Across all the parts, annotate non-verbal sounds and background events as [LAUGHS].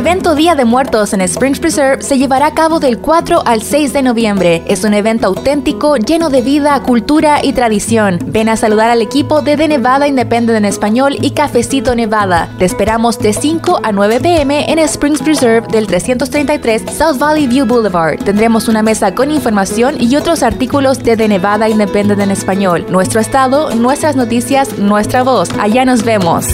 evento Día de Muertos en Springs Preserve se llevará a cabo del 4 al 6 de noviembre. Es un evento auténtico, lleno de vida, cultura y tradición. Ven a saludar al equipo de The Nevada Independent en español y Cafecito Nevada. Te esperamos de 5 a 9 pm en Springs Preserve del 333 South Valley View Boulevard. Tendremos una mesa con información y otros artículos de The Nevada Independent en español. Nuestro estado, nuestras noticias, nuestra voz. Allá nos vemos.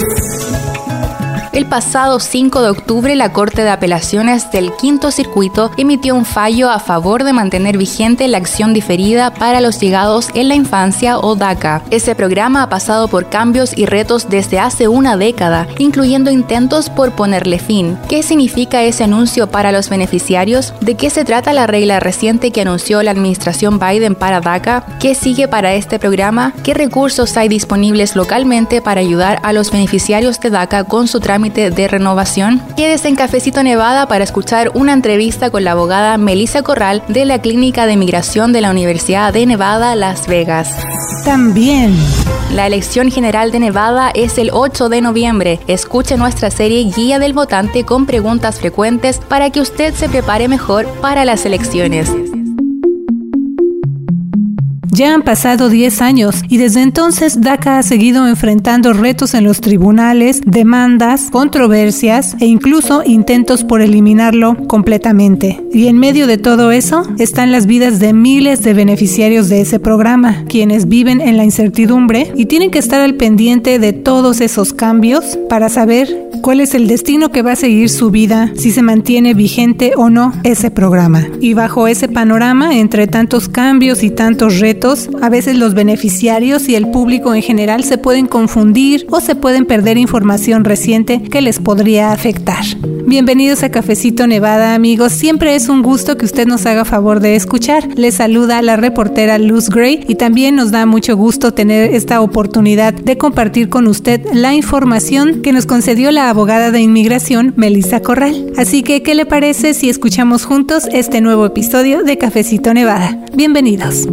El pasado 5 de octubre, la Corte de Apelaciones del Quinto Circuito emitió un fallo a favor de mantener vigente la acción diferida para los llegados en la infancia o DACA. Ese programa ha pasado por cambios y retos desde hace una década, incluyendo intentos por ponerle fin. ¿Qué significa ese anuncio para los beneficiarios? ¿De qué se trata la regla reciente que anunció la administración Biden para DACA? ¿Qué sigue para este programa? ¿Qué recursos hay disponibles localmente para ayudar a los beneficiarios de DACA con su trámite? De renovación? Quédese en Cafecito Nevada para escuchar una entrevista con la abogada Melissa Corral de la Clínica de Migración de la Universidad de Nevada, Las Vegas. También. La elección general de Nevada es el 8 de noviembre. Escuche nuestra serie Guía del Votante con preguntas frecuentes para que usted se prepare mejor para las elecciones. Ya han pasado 10 años y desde entonces DACA ha seguido enfrentando retos en los tribunales, demandas, controversias e incluso intentos por eliminarlo completamente. Y en medio de todo eso están las vidas de miles de beneficiarios de ese programa, quienes viven en la incertidumbre y tienen que estar al pendiente de todos esos cambios para saber cuál es el destino que va a seguir su vida, si se mantiene vigente o no ese programa. Y bajo ese panorama, entre tantos cambios y tantos retos, a veces los beneficiarios y el público en general se pueden confundir o se pueden perder información reciente que les podría afectar. Bienvenidos a Cafecito Nevada, amigos. Siempre es un gusto que usted nos haga favor de escuchar. Les saluda la reportera Luz Gray y también nos da mucho gusto tener esta oportunidad de compartir con usted la información que nos concedió la abogada de inmigración Melissa Corral. Así que, ¿qué le parece si escuchamos juntos este nuevo episodio de Cafecito Nevada? Bienvenidos.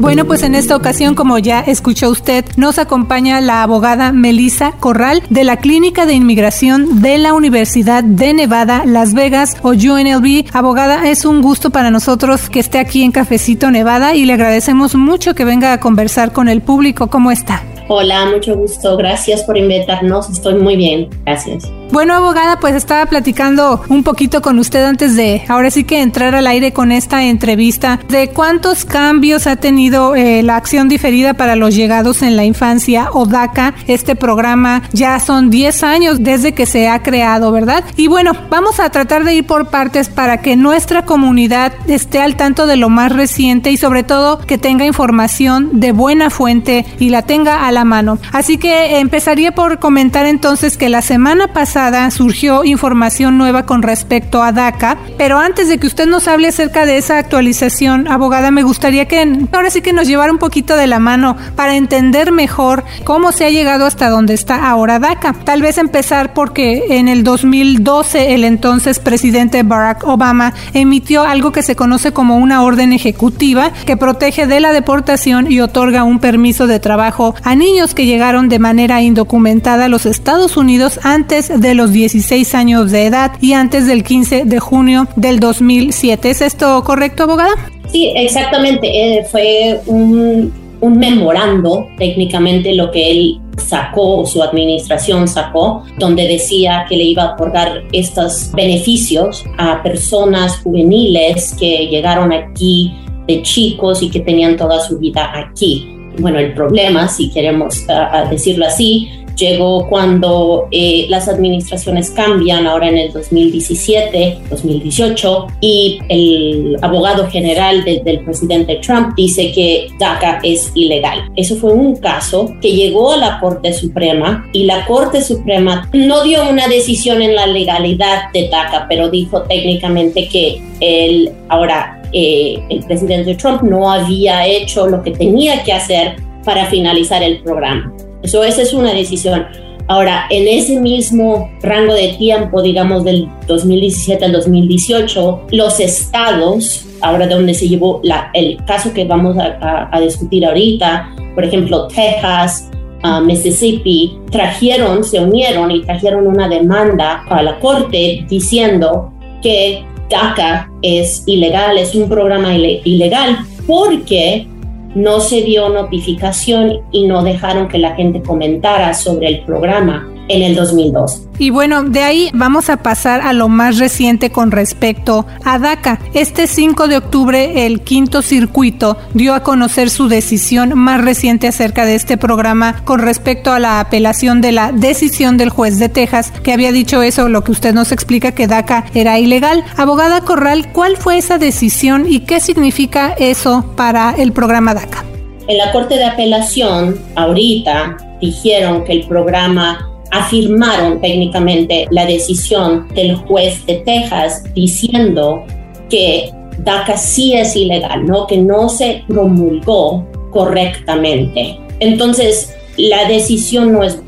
Bueno, pues en esta ocasión, como ya escuchó usted, nos acompaña la abogada Melissa Corral de la Clínica de Inmigración de la Universidad de Nevada, Las Vegas o UNLV. Abogada, es un gusto para nosotros que esté aquí en Cafecito Nevada y le agradecemos mucho que venga a conversar con el público. ¿Cómo está? Hola, mucho gusto. Gracias por invitarnos. Estoy muy bien. Gracias. Bueno, abogada, pues estaba platicando un poquito con usted antes de, ahora sí que entrar al aire con esta entrevista, de cuántos cambios ha tenido eh, la acción diferida para los llegados en la infancia o DACA. Este programa ya son 10 años desde que se ha creado, ¿verdad? Y bueno, vamos a tratar de ir por partes para que nuestra comunidad esté al tanto de lo más reciente y sobre todo que tenga información de buena fuente y la tenga a la mano. Así que empezaría por comentar entonces que la semana pasada surgió información nueva con respecto a DACA, pero antes de que usted nos hable acerca de esa actualización, abogada, me gustaría que ahora sí que nos llevara un poquito de la mano para entender mejor cómo se ha llegado hasta donde está ahora DACA. Tal vez empezar porque en el 2012 el entonces presidente Barack Obama emitió algo que se conoce como una orden ejecutiva que protege de la deportación y otorga un permiso de trabajo a niños que llegaron de manera indocumentada a los Estados Unidos antes de de los 16 años de edad y antes del 15 de junio del 2007. ¿Es esto correcto, abogada? Sí, exactamente. Eh, fue un, un memorando, técnicamente, lo que él sacó, su administración sacó, donde decía que le iba a otorgar estos beneficios a personas juveniles que llegaron aquí de chicos y que tenían toda su vida aquí. Bueno, el problema, si queremos ah, ah, decirlo así, llegó cuando eh, las administraciones cambian, ahora en el 2017, 2018, y el abogado general del presidente Trump dice que DACA es ilegal. Eso fue un caso que llegó a la Corte Suprema y la Corte Suprema no dio una decisión en la legalidad de DACA, pero dijo técnicamente que el, ahora eh, el presidente Trump no había hecho lo que tenía que hacer para finalizar el programa. Eso, esa es una decisión. Ahora, en ese mismo rango de tiempo, digamos del 2017 al 2018, los estados, ahora donde se llevó la, el caso que vamos a, a, discutir ahorita, por ejemplo, Texas, uh, Mississippi trajeron, se unieron y trajeron una demanda a la corte diciendo que DACA es ilegal, es un programa ilegal porque no se dio notificación y no dejaron que la gente comentara sobre el programa en el 2002. Y bueno, de ahí vamos a pasar a lo más reciente con respecto a DACA. Este 5 de octubre, el quinto circuito dio a conocer su decisión más reciente acerca de este programa con respecto a la apelación de la decisión del juez de Texas, que había dicho eso, lo que usted nos explica que DACA era ilegal. Abogada Corral, ¿cuál fue esa decisión y qué significa eso para el programa DACA? En la Corte de Apelación, ahorita, dijeron que el programa afirmaron técnicamente la decisión del juez de Texas diciendo que DACA sí es ilegal, ¿no? que no se promulgó correctamente. Entonces, la decisión no es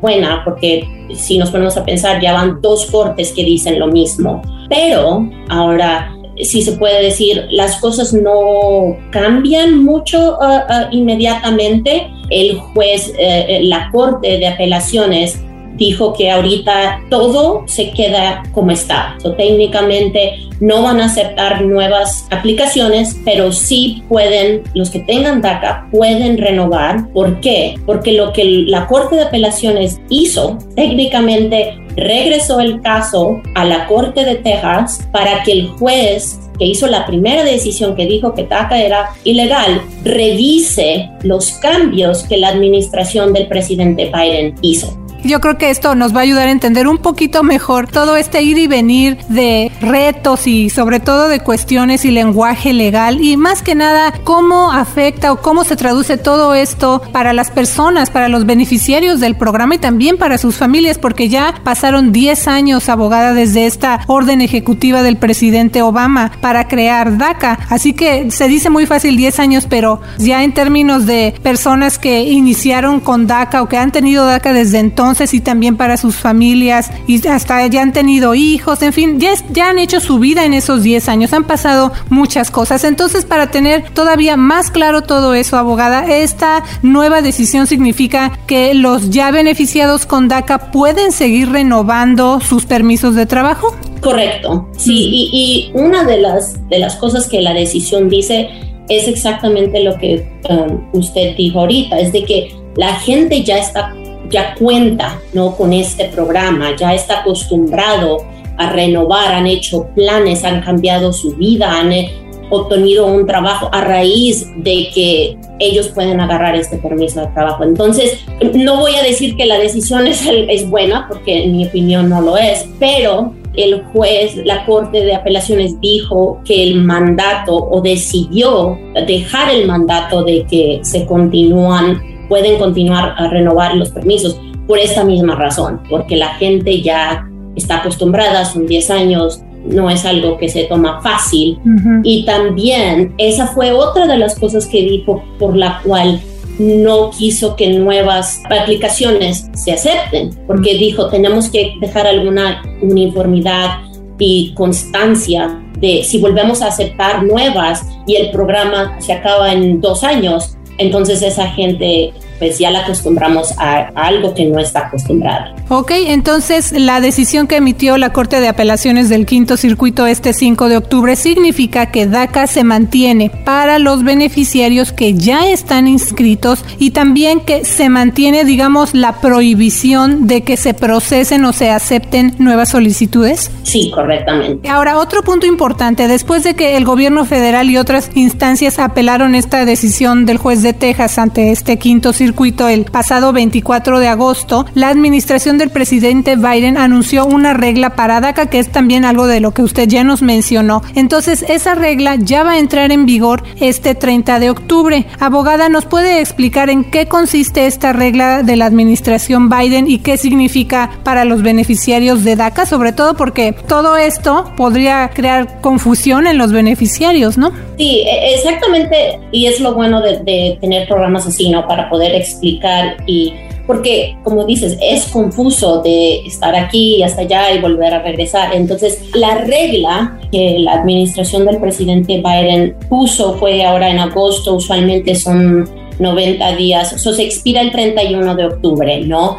buena porque si nos ponemos a pensar, ya van dos cortes que dicen lo mismo. Pero ahora, si se puede decir, las cosas no cambian mucho uh, uh, inmediatamente. El juez, eh, eh, la Corte de Apelaciones dijo que ahorita todo se queda como está. Técnicamente no van a aceptar nuevas aplicaciones, pero sí pueden, los que tengan DACA pueden renovar. ¿Por qué? Porque lo que la Corte de Apelaciones hizo, técnicamente regresó el caso a la Corte de Texas para que el juez que hizo la primera decisión que dijo que DACA era ilegal, revise los cambios que la administración del presidente Biden hizo. Yo creo que esto nos va a ayudar a entender un poquito mejor todo este ir y venir de retos y sobre todo de cuestiones y lenguaje legal y más que nada cómo afecta o cómo se traduce todo esto para las personas, para los beneficiarios del programa y también para sus familias porque ya pasaron 10 años abogada desde esta orden ejecutiva del presidente Obama para crear DACA. Así que se dice muy fácil 10 años, pero ya en términos de personas que iniciaron con DACA o que han tenido DACA desde entonces, y también para sus familias y hasta ya han tenido hijos, en fin, ya, ya han hecho su vida en esos 10 años, han pasado muchas cosas. Entonces, para tener todavía más claro todo eso, abogada, esta nueva decisión significa que los ya beneficiados con DACA pueden seguir renovando sus permisos de trabajo. Correcto, sí, y, y una de las, de las cosas que la decisión dice es exactamente lo que um, usted dijo ahorita, es de que la gente ya está ya cuenta ¿no? con este programa, ya está acostumbrado a renovar, han hecho planes, han cambiado su vida, han eh, obtenido un trabajo a raíz de que ellos pueden agarrar este permiso de trabajo. Entonces, no voy a decir que la decisión es, es buena, porque en mi opinión no lo es, pero el juez, la Corte de Apelaciones dijo que el mandato o decidió dejar el mandato de que se continúan pueden continuar a renovar los permisos por esta misma razón, porque la gente ya está acostumbrada, son 10 años, no es algo que se toma fácil. Y también esa fue otra de las cosas que dijo por la cual no quiso que nuevas aplicaciones se acepten, porque dijo, tenemos que dejar alguna uniformidad y constancia de si volvemos a aceptar nuevas y el programa se acaba en dos años, entonces esa gente pues ya la acostumbramos a, algo que no está acostumbrada. Ok, entonces la decisión que emitió la Corte de Apelaciones del Quinto Circuito este 5 de octubre significa que DACA se mantiene para los beneficiarios que ya están inscritos y también que se mantiene, digamos, la prohibición de que se procesen o se acepten nuevas solicitudes. Sí, correctamente. Ahora, otro punto importante, después de que el gobierno federal y otras instancias apelaron esta decisión del juez de Texas ante este quinto circuito, circuito el pasado 24 de agosto, la administración del presidente Biden anunció una regla para DACA, que es también algo de lo que usted ya nos mencionó. Entonces, esa regla ya va a entrar en vigor este 30 de octubre. Abogada, ¿nos puede explicar en qué consiste esta regla de la administración Biden y qué significa para los beneficiarios de DACA? Sobre todo porque todo esto podría crear confusión en los beneficiarios, ¿no? Sí, e, exactamente, y es lo bueno de, de tener programas así, ¿no? Para poder explicar y porque como dices, es confuso de estar aquí y hasta allá y volver a regresar. Entonces, la regla que la administración del presidente Biden puso fue ahora en agosto, usualmente son 90 días, eso se expira el 31 de octubre, ¿no?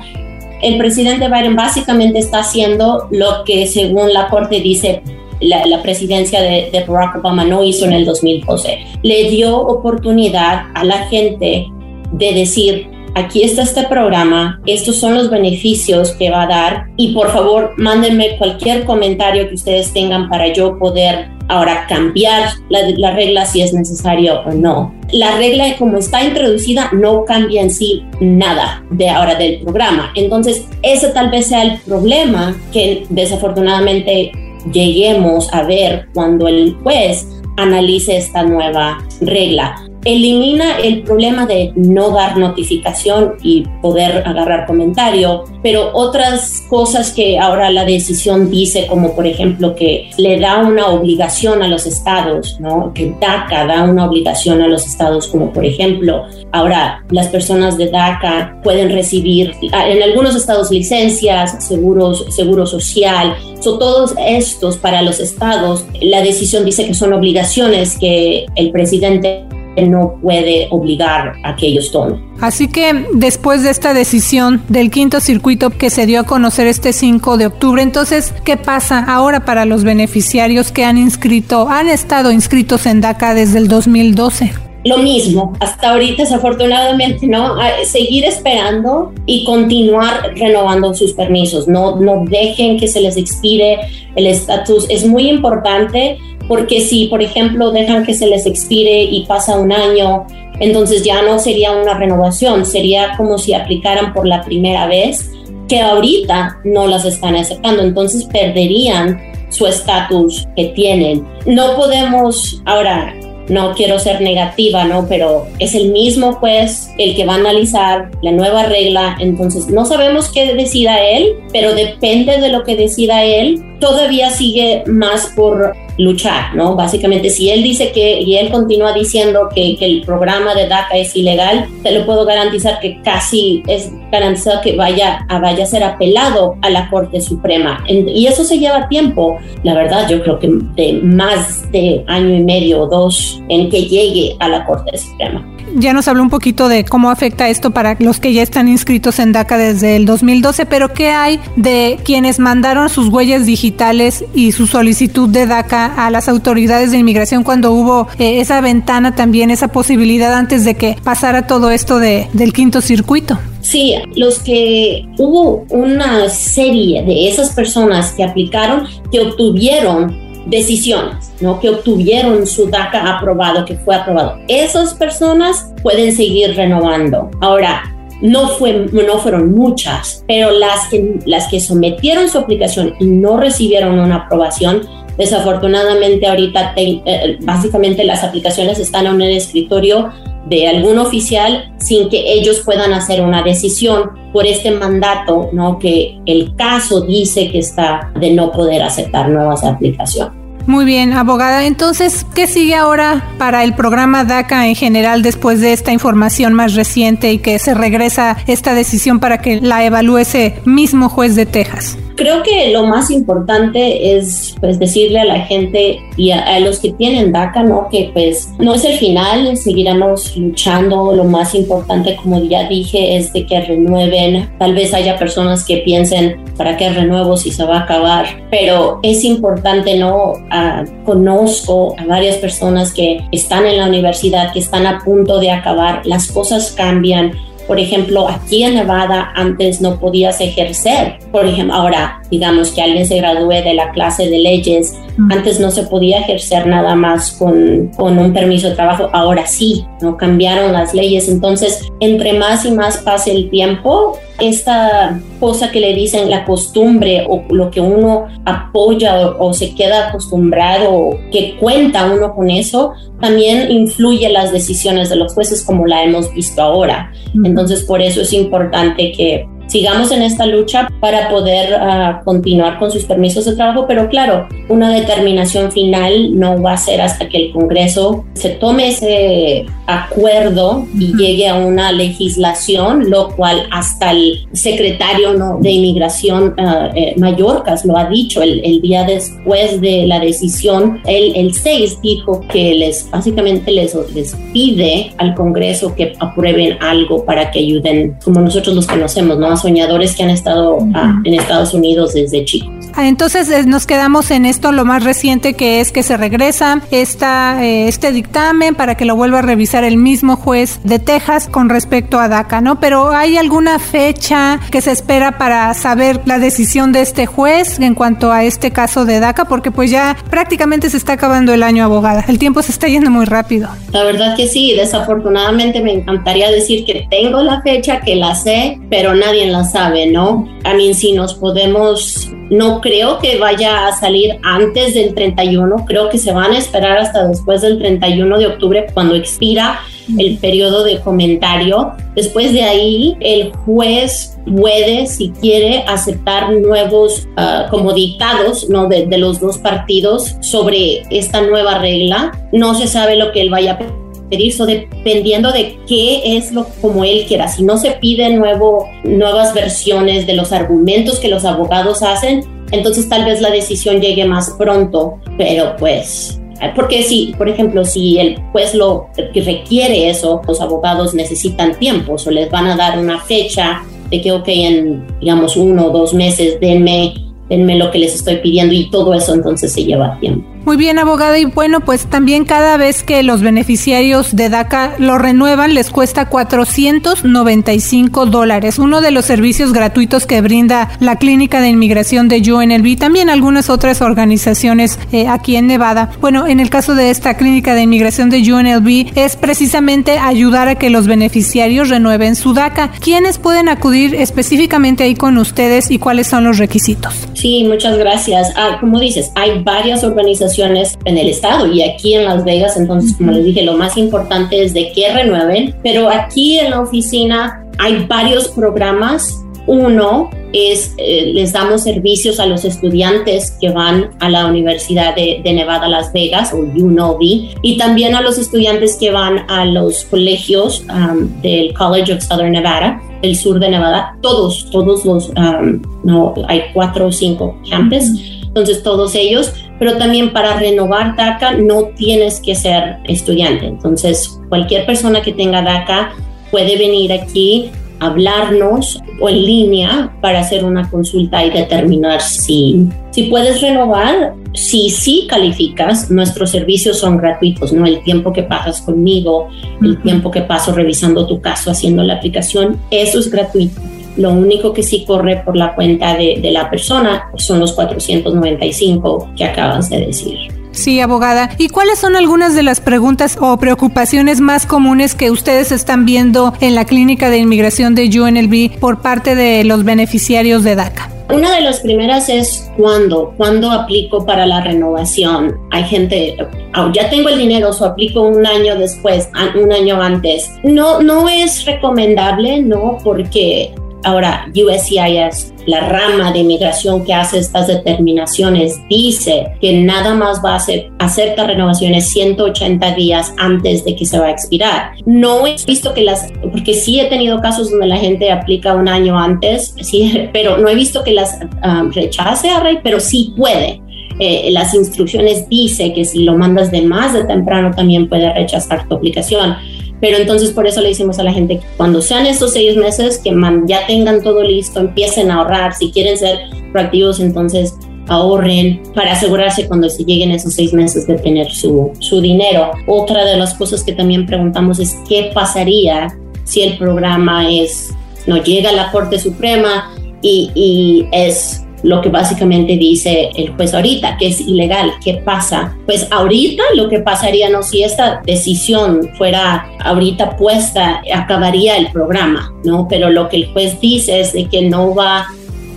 El presidente Biden básicamente está haciendo lo que según la Corte dice la, presidencia de, de, Barack Obama no hizo en el 2012. Le dio oportunidad a la gente de decir, aquí está este programa, estos son los beneficios que va a dar y por favor mándenme cualquier comentario que ustedes tengan para yo poder ahora cambiar la, la, regla si es necesario o no. La regla como está introducida no cambia en sí nada de ahora del programa. Entonces, ese tal vez sea el problema que desafortunadamente lleguemos a ver cuando el juez analice esta nueva regla elimina el problema de no dar notificación y poder agarrar comentario, pero otras cosas que ahora la decisión dice, como por ejemplo que le da una obligación a los estados, ¿no? Que DACA da una obligación a los estados, como por ejemplo, ahora las personas de DACA pueden recibir en algunos estados licencias, seguros, seguro social, son todos estos para los estados, la decisión dice que son obligaciones que el presidente no puede obligar a que ellos tomen. Así que después de esta decisión del quinto circuito que se dio a conocer este 5 de octubre, entonces, ¿qué pasa ahora para los beneficiarios que han inscrito, han estado inscritos en DACA desde el 2012? Lo mismo, hasta ahorita desafortunadamente, ¿no? Seguir esperando y continuar renovando sus permisos, no, no dejen que se les expire el estatus. Es muy importante porque si, por ejemplo, dejan que se les expire y pasa un año, entonces ya no sería una renovación, sería como si aplicaran por la primera vez, que ahorita no las están aceptando, entonces perderían su estatus que tienen. No podemos, ahora, no quiero ser negativa, ¿no? Pero es el mismo juez el que va a analizar la nueva regla, entonces no sabemos qué decida él, pero depende de lo que decida él, todavía sigue más por luchar, ¿no? Básicamente, si él dice que, y él continúa diciendo que, el programa de DACA es ilegal, te lo puedo garantizar que casi es garantizado que vaya a, vaya a ser apelado a la Corte Suprema. y eso se lleva tiempo, la verdad, yo creo que de más de año y medio o dos en que llegue a la Corte Suprema. Ya nos habló un poquito de cómo afecta esto para los que ya están inscritos en DACA desde el 2012, pero ¿qué hay de quienes mandaron sus huellas digitales y su solicitud de DACA a las autoridades de inmigración cuando hubo eh, esa ventana también, esa posibilidad antes de que pasara todo esto de, del quinto circuito? Sí, los que hubo una serie de esas personas que aplicaron, que obtuvieron decisiones, ¿no? Que obtuvieron su DACA aprobado, que fue aprobado. Esas personas pueden seguir renovando. Ahora, no, fue, no fueron muchas, pero las que, las que sometieron su aplicación y no recibieron una aprobación, desafortunadamente ahorita eh, básicamente las aplicaciones están en el escritorio de algún oficial sin que ellos puedan hacer una decisión por este mandato, ¿no? Que el caso dice que está de no poder aceptar nuevas aplicaciones. Muy bien, abogada. Entonces, ¿qué sigue ahora para el programa DACA en general después de esta información más reciente y que se regresa esta decisión para que la evalúe ese mismo juez de Texas? Creo que lo más importante es pues decirle a la gente y a, los que tienen DACA, ¿no? Que pues no es el final, seguiremos luchando. Lo más importante, como ya dije, es de que renueven. Tal vez haya personas que piensen, ¿para qué renuevo si se va a acabar? Pero es importante, ¿no? Ah, conozco a varias personas que están en la universidad, que están a punto de acabar. Las cosas cambian por ejemplo, aquí en Nevada antes no podías ejercer. Por ejemplo, ahora digamos que alguien se gradúe de la clase de leyes, antes no se podía ejercer nada más con, con un permiso de trabajo, ahora sí, ¿no? Cambiaron las leyes. Entonces, entre más y más pase el tiempo, esta cosa que le dicen la costumbre o lo que uno apoya o, se queda acostumbrado o que cuenta uno con eso, también influye las decisiones de los jueces como la hemos visto ahora. Entonces por eso es importante que sigamos en esta lucha para poder uh, continuar con sus permisos de trabajo, pero claro, una determinación final no va a ser hasta que el Congreso se tome ese acuerdo y llegue a una legislación, lo cual hasta el secretario ¿no? de Inmigración uh, eh, Mallorcas lo ha dicho el, el, día después de la decisión, el, el 6 dijo que les básicamente les, les pide al Congreso que aprueben algo para que ayuden, como nosotros los conocemos, ¿no? Soñadores que han estado ah, en Estados Unidos desde chicos. Ah, entonces eh, nos quedamos en esto lo más reciente que es que se regresa esta, eh, este dictamen para que lo vuelva a revisar el mismo juez de Texas con respecto a DACA, ¿no? Pero ¿hay alguna fecha que se espera para saber la decisión de este juez en cuanto a este caso de DACA? Porque pues ya prácticamente se está acabando el año abogada. El tiempo se está yendo muy rápido. La verdad que sí, desafortunadamente me encantaría decir que tengo la fecha, que la sé, pero nadie la sabe, ¿no? A mí si nos podemos no creo que vaya a salir antes del 31, creo que se van a esperar hasta después del 31 de octubre cuando expira el periodo de comentario. Después de ahí, el juez puede, si quiere, aceptar nuevos uh, como dictados ¿no? De, de, los dos partidos sobre esta nueva regla. No se sabe lo que él vaya a pedir, so dependiendo de qué es lo como él quiera. Si no se pide nuevo, nuevas versiones de los argumentos que los abogados hacen, entonces tal vez la decisión llegue más pronto, pero pues porque si, por ejemplo, si el juez lo que requiere eso, los abogados necesitan tiempo, o les van a dar una fecha de que, ok, en, digamos, uno o dos meses, denme, denme lo que les estoy pidiendo y todo eso entonces se lleva tiempo. Muy bien, abogada. Y bueno, pues también cada vez que los beneficiarios de DACA lo renuevan, les cuesta 495 dólares. Uno de los servicios gratuitos que brinda la Clínica de Inmigración de UNLV, también algunas otras organizaciones eh, aquí en Nevada. Bueno, en el caso de esta Clínica de Inmigración de UNLV, es precisamente ayudar a que los beneficiarios renueven su DACA. ¿Quiénes pueden acudir específicamente ahí con ustedes y cuáles son los requisitos? Sí, muchas gracias. Ah, como dices, hay varias organizaciones en el estado y aquí en Las Vegas. Entonces, como les dije, lo más importante es de que renueven. Pero aquí en la oficina hay varios programas. Uno es, eh, les damos servicios a los estudiantes que van a la Universidad de, Nevada, Las Vegas, o UNOV, y también a los estudiantes que van a los colegios um, del College of Southern Nevada, el sur de Nevada. Todos, todos los, um, no, hay cuatro o cinco campus entonces todos ellos, pero también para renovar DACA no tienes que ser estudiante, entonces cualquier persona que tenga DACA puede venir aquí, hablarnos o en línea para hacer una consulta y determinar si, si puedes renovar. Si sí calificas, nuestros servicios son gratuitos, ¿no? El tiempo que pasas conmigo, el tiempo que paso revisando tu caso, haciendo la aplicación, eso es gratuito. Lo único que sí corre por la cuenta de, de la persona son los 495 que acabas de decir. Sí, abogada. ¿Y cuáles son algunas de las preguntas o preocupaciones más comunes que ustedes están viendo en la clínica de inmigración de UNLV por parte de los beneficiarios de DACA? Una de las primeras es cuándo, cuándo aplico para la renovación. Hay gente, oh, ya tengo el dinero, o aplico un año después, un año antes. No, no es recomendable, ¿no? Porque Ahora, USCIS, la rama de inmigración que hace estas determinaciones, dice que nada más va a hacer, renovaciones 180 días antes de que se va a expirar. No he visto que las, porque sí he tenido casos donde la gente aplica un año antes, sí, [LAUGHS] pero no he visto que las um, rechace a Rey, pero sí puede. Eh, las instrucciones dice que si lo mandas de más de temprano también puede rechazar tu aplicación. Pero entonces por eso le decimos a la gente que cuando sean estos seis meses, que ya tengan todo listo, empiecen a ahorrar. Si quieren ser proactivos, entonces ahorren para asegurarse cuando se lleguen esos seis meses de tener su, su dinero. Otra de las cosas que también preguntamos es qué pasaría si el programa es, no llega a la Corte Suprema y es lo que básicamente dice el juez ahorita, que es ilegal. ¿Qué pasa? Pues ahorita lo que pasaría, no, si esta decisión fuera ahorita puesta, acabaría el programa, ¿no? Pero lo que el juez dice es de que no va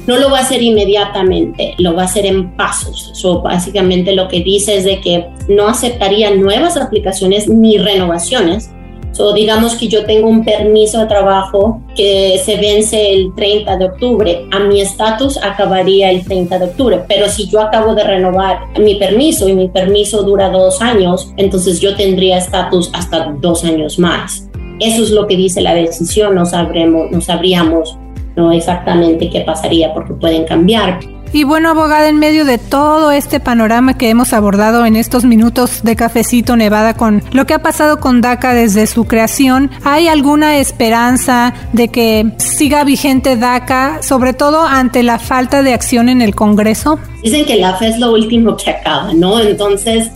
no lo va a hacer inmediatamente, lo va a hacer en pasos. So, básicamente lo que dice es de que no aceptaría nuevas aplicaciones ni renovaciones So, digamos que yo tengo un permiso de trabajo que se vence el 30 de octubre. A mi estatus acabaría el 30 de octubre. Pero si yo acabo de renovar mi permiso y mi permiso dura dos años, entonces yo tendría estatus hasta dos años más. Eso es lo que dice la decisión. No sabremos, no sabríamos no exactamente qué pasaría porque pueden cambiar. Y bueno, abogada, en medio de todo este panorama que hemos abordado en estos minutos de Cafecito Nevada con lo que ha pasado con DACA desde su creación, ¿hay alguna esperanza de que siga vigente DACA, sobre todo ante la falta de acción en el Congreso? Dicen que la fe es lo último que acaba, ¿no? Entonces,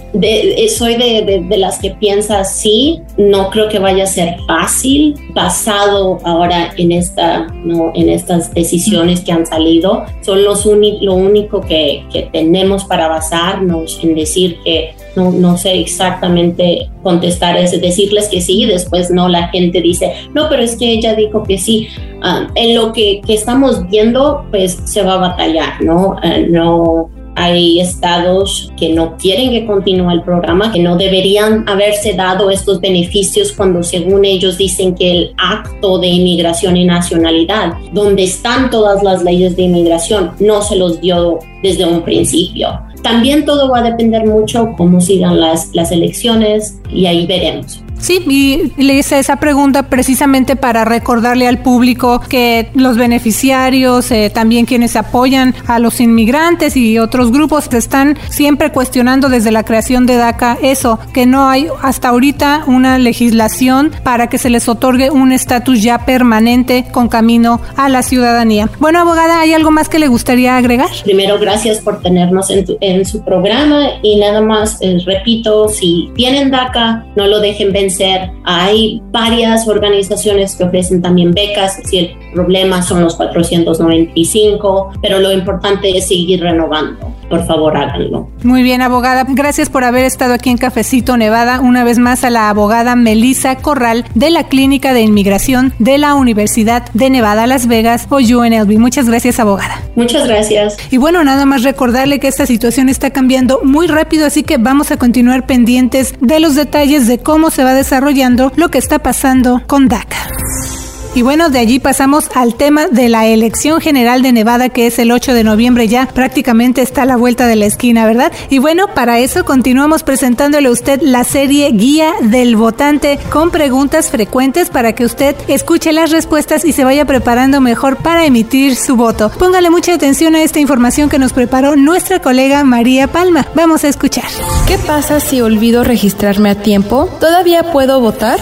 soy de, las que piensa sí, no creo que vaya a ser fácil, basado ahora en, esta, ¿no? en estas decisiones que han salido. Son los lo único que, que tenemos para basarnos en decir que no, no, sé exactamente contestar es decirles que sí, después no, la gente dice, no, pero es que ella dijo que sí. Ah, en lo que, que, estamos viendo, pues se va a batallar, ¿no? Ah, no hay estados que no quieren que continúe el programa, que no deberían haberse dado estos beneficios cuando según ellos dicen que el acto de inmigración y nacionalidad, donde están todas las leyes de inmigración, no se los dio desde un principio. También todo va a depender mucho cómo sigan las, las elecciones y ahí veremos. Sí, y le hice esa pregunta precisamente para recordarle al público que los beneficiarios, eh, también quienes apoyan a los inmigrantes y otros grupos, están siempre cuestionando desde la creación de DACA eso, que no hay hasta ahorita una legislación para que se les otorgue un estatus ya permanente con camino a la ciudadanía. Bueno, abogada, ¿hay algo más que le gustaría agregar? Primero, gracias por tenernos en, en su programa y nada más, eh, repito, si tienen DACA, no lo dejen vencer hay varias organizaciones que ofrecen también becas, si el problema son los 495, pero lo importante es seguir renovando. Por favor, háganlo. Muy bien, abogada. Gracias por haber estado aquí en Cafecito Nevada. Una vez más a la abogada Melissa Corral de la Clínica de Inmigración de la Universidad de Nevada, Las Vegas o UNLV. Muchas gracias, abogada. Muchas gracias. Y bueno, nada más recordarle que esta situación está cambiando muy rápido, así que vamos a continuar pendientes de los detalles de cómo se va desarrollando lo que está pasando con DACA. Y bueno, de allí pasamos al tema de la elección general de Nevada, que es el 8 de noviembre ya, prácticamente está a la vuelta de la esquina, ¿verdad? Y bueno, para eso continuamos presentándole a usted la serie Guía del Votante con preguntas frecuentes para que usted escuche las respuestas y se vaya preparando mejor para emitir su voto. Póngale mucha atención a esta información que nos preparó nuestra colega María Palma. Vamos a escuchar. ¿Qué pasa si olvido registrarme a tiempo? ¿Todavía puedo votar?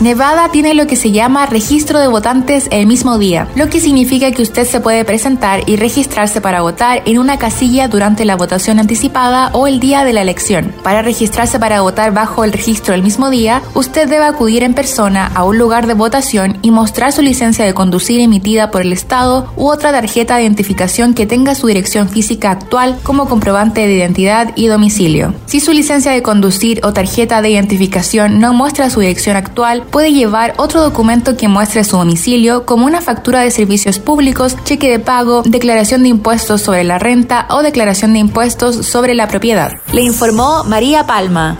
Nevada tiene lo que se llama registro de votantes el mismo día, lo que significa que usted se puede presentar y registrarse para votar en una casilla durante la votación anticipada o el día de la elección. Para registrarse para votar bajo el registro el mismo día, usted debe acudir en persona a un lugar de votación y mostrar su licencia de conducir emitida por el Estado u otra tarjeta de identificación que tenga su dirección física actual como comprobante de identidad y domicilio. Si su licencia de conducir o tarjeta de identificación no muestra su dirección actual, puede llevar otro documento que muestre su domicilio como una factura de servicios públicos, cheque de pago, declaración de impuestos sobre la renta o declaración de impuestos sobre la propiedad. Le informó María Palma.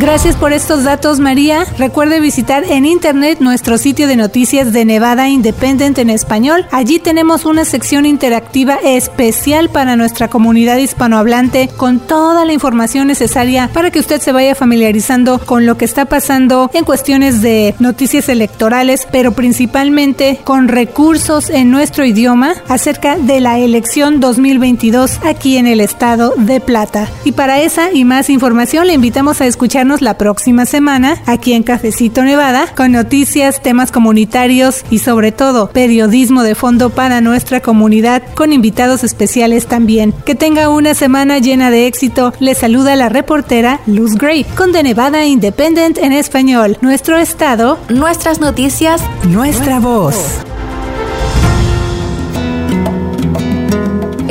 Gracias por estos datos, María. Recuerde visitar en internet nuestro sitio de noticias de Nevada Independent en español. Allí tenemos una sección interactiva especial para nuestra comunidad hispanohablante con toda la información necesaria para que usted se vaya familiarizando con lo que está pasando en cuestiones de noticias electorales, pero principalmente con recursos en nuestro idioma acerca de la elección 2022 aquí en el estado de Plata. Y para esa y más información le invitamos a escuchar la próxima semana aquí en Cafecito Nevada con noticias, temas comunitarios y sobre todo periodismo de fondo para nuestra comunidad con invitados especiales también. Que tenga una semana llena de éxito. Le saluda la reportera Luz Gray con The Nevada Independent en español. Nuestro estado, nuestras noticias, nuestra voz.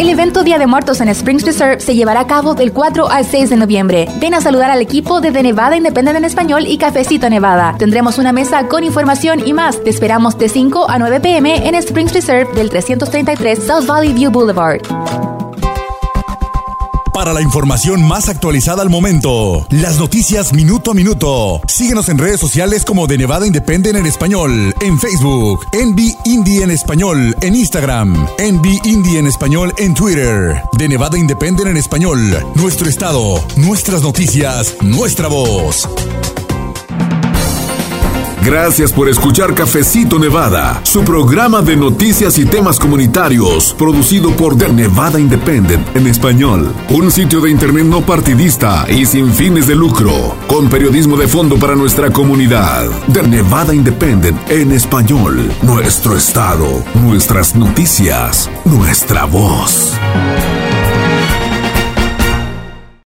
El evento Día de Muertos en Springs Reserve se llevará a cabo del 4 al 6 de noviembre. Ven a saludar al equipo de The Nevada Independent en Español y Cafecito Nevada. Tendremos una mesa con información y más. Te esperamos de 5 a 9 pm en Springs Reserve del 333 South Valley View Boulevard. Para la información más actualizada al momento. Las noticias minuto a minuto. Síguenos en redes sociales como de Nevada Independent en español, en Facebook, Envy Indie en español, en Instagram, Envy Indie en español en Twitter, de Nevada Independent en español. Nuestro estado, nuestras noticias, nuestra voz. Gracias por escuchar Cafecito Nevada, su programa de noticias y temas comunitarios, producido por The Nevada Independent en español. Un sitio de internet no partidista y sin fines de lucro, con periodismo de fondo para nuestra comunidad. The Nevada Independent en español. Nuestro estado, nuestras noticias, nuestra voz.